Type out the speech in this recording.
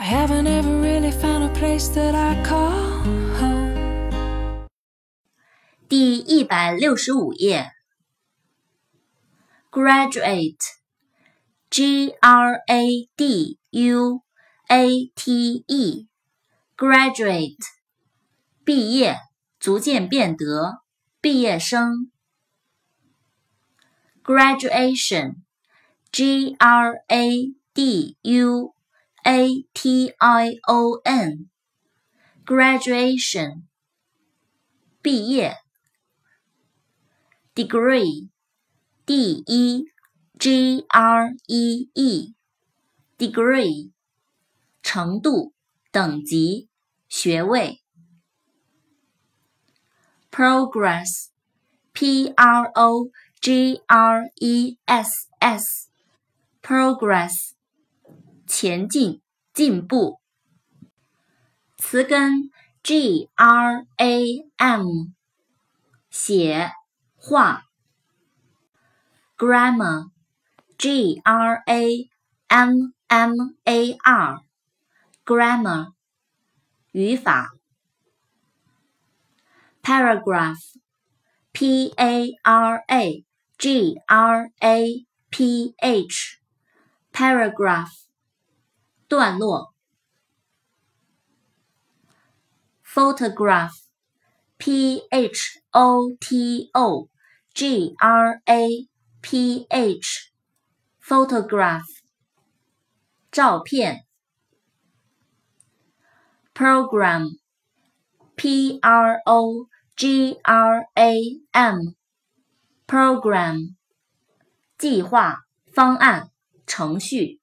I haven't ever really found a place that I call home. 第一百六十五页。Graduate, G R A D U A T E, graduate, 毕业，逐渐变得，毕业生。Graduation, G D U A T I O N，graduation，毕业，degree，D E G R E E，degree，程度、等级、学位，progress，P R O G R E S S，progress。前进，进步。词根 G R A M，写画。Grammar G R A M M A R，Grammar，语法。Paragraph P A R A G R A P H，Paragraph。段落，photograph，p h o t o g r a p h，photograph，照片，program，p r o g r a m，program，计划、方案、程序。